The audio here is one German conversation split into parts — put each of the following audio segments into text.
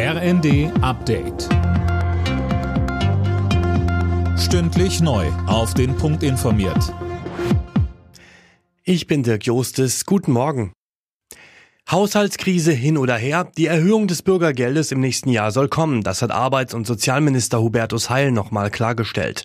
RND Update. Stündlich neu. Auf den Punkt informiert. Ich bin Dirk Jostes. Guten Morgen. Haushaltskrise hin oder her, die Erhöhung des Bürgergeldes im nächsten Jahr soll kommen. Das hat Arbeits- und Sozialminister Hubertus Heil nochmal klargestellt.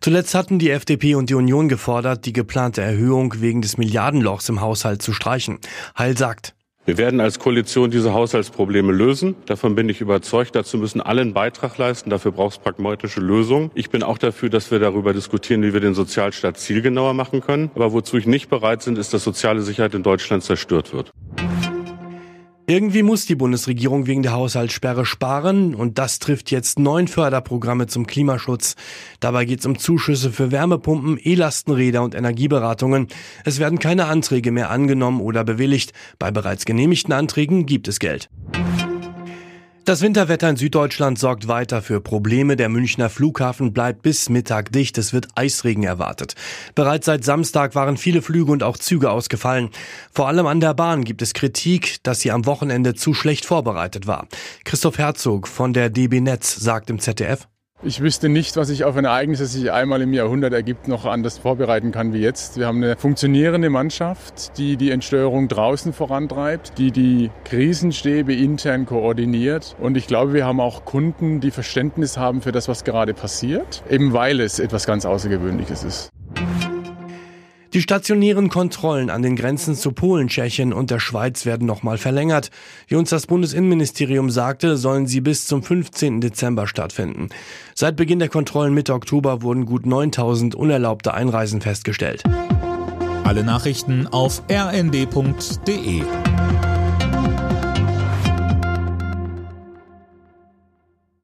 Zuletzt hatten die FDP und die Union gefordert, die geplante Erhöhung wegen des Milliardenlochs im Haushalt zu streichen. Heil sagt, wir werden als Koalition diese Haushaltsprobleme lösen. Davon bin ich überzeugt. Dazu müssen alle einen Beitrag leisten. Dafür braucht es pragmatische Lösungen. Ich bin auch dafür, dass wir darüber diskutieren, wie wir den Sozialstaat zielgenauer machen können. Aber wozu ich nicht bereit bin, ist, dass soziale Sicherheit in Deutschland zerstört wird. Irgendwie muss die Bundesregierung wegen der Haushaltssperre sparen und das trifft jetzt neun Förderprogramme zum Klimaschutz. Dabei geht es um Zuschüsse für Wärmepumpen, E-Lastenräder und Energieberatungen. Es werden keine Anträge mehr angenommen oder bewilligt. Bei bereits genehmigten Anträgen gibt es Geld. Das Winterwetter in Süddeutschland sorgt weiter für Probleme. Der Münchner Flughafen bleibt bis Mittag dicht. Es wird Eisregen erwartet. Bereits seit Samstag waren viele Flüge und auch Züge ausgefallen. Vor allem an der Bahn gibt es Kritik, dass sie am Wochenende zu schlecht vorbereitet war. Christoph Herzog von der DB Netz sagt im ZDF. Ich wüsste nicht, was sich auf ein Ereignis, das sich einmal im Jahrhundert ergibt, noch anders vorbereiten kann wie jetzt. Wir haben eine funktionierende Mannschaft, die die Entsteuerung draußen vorantreibt, die die Krisenstäbe intern koordiniert. Und ich glaube, wir haben auch Kunden, die Verständnis haben für das, was gerade passiert, eben weil es etwas ganz Außergewöhnliches ist. Die stationären Kontrollen an den Grenzen zu Polen, Tschechien und der Schweiz werden nochmal verlängert. Wie uns das Bundesinnenministerium sagte, sollen sie bis zum 15. Dezember stattfinden. Seit Beginn der Kontrollen Mitte Oktober wurden gut 9000 unerlaubte Einreisen festgestellt. Alle Nachrichten auf rnd.de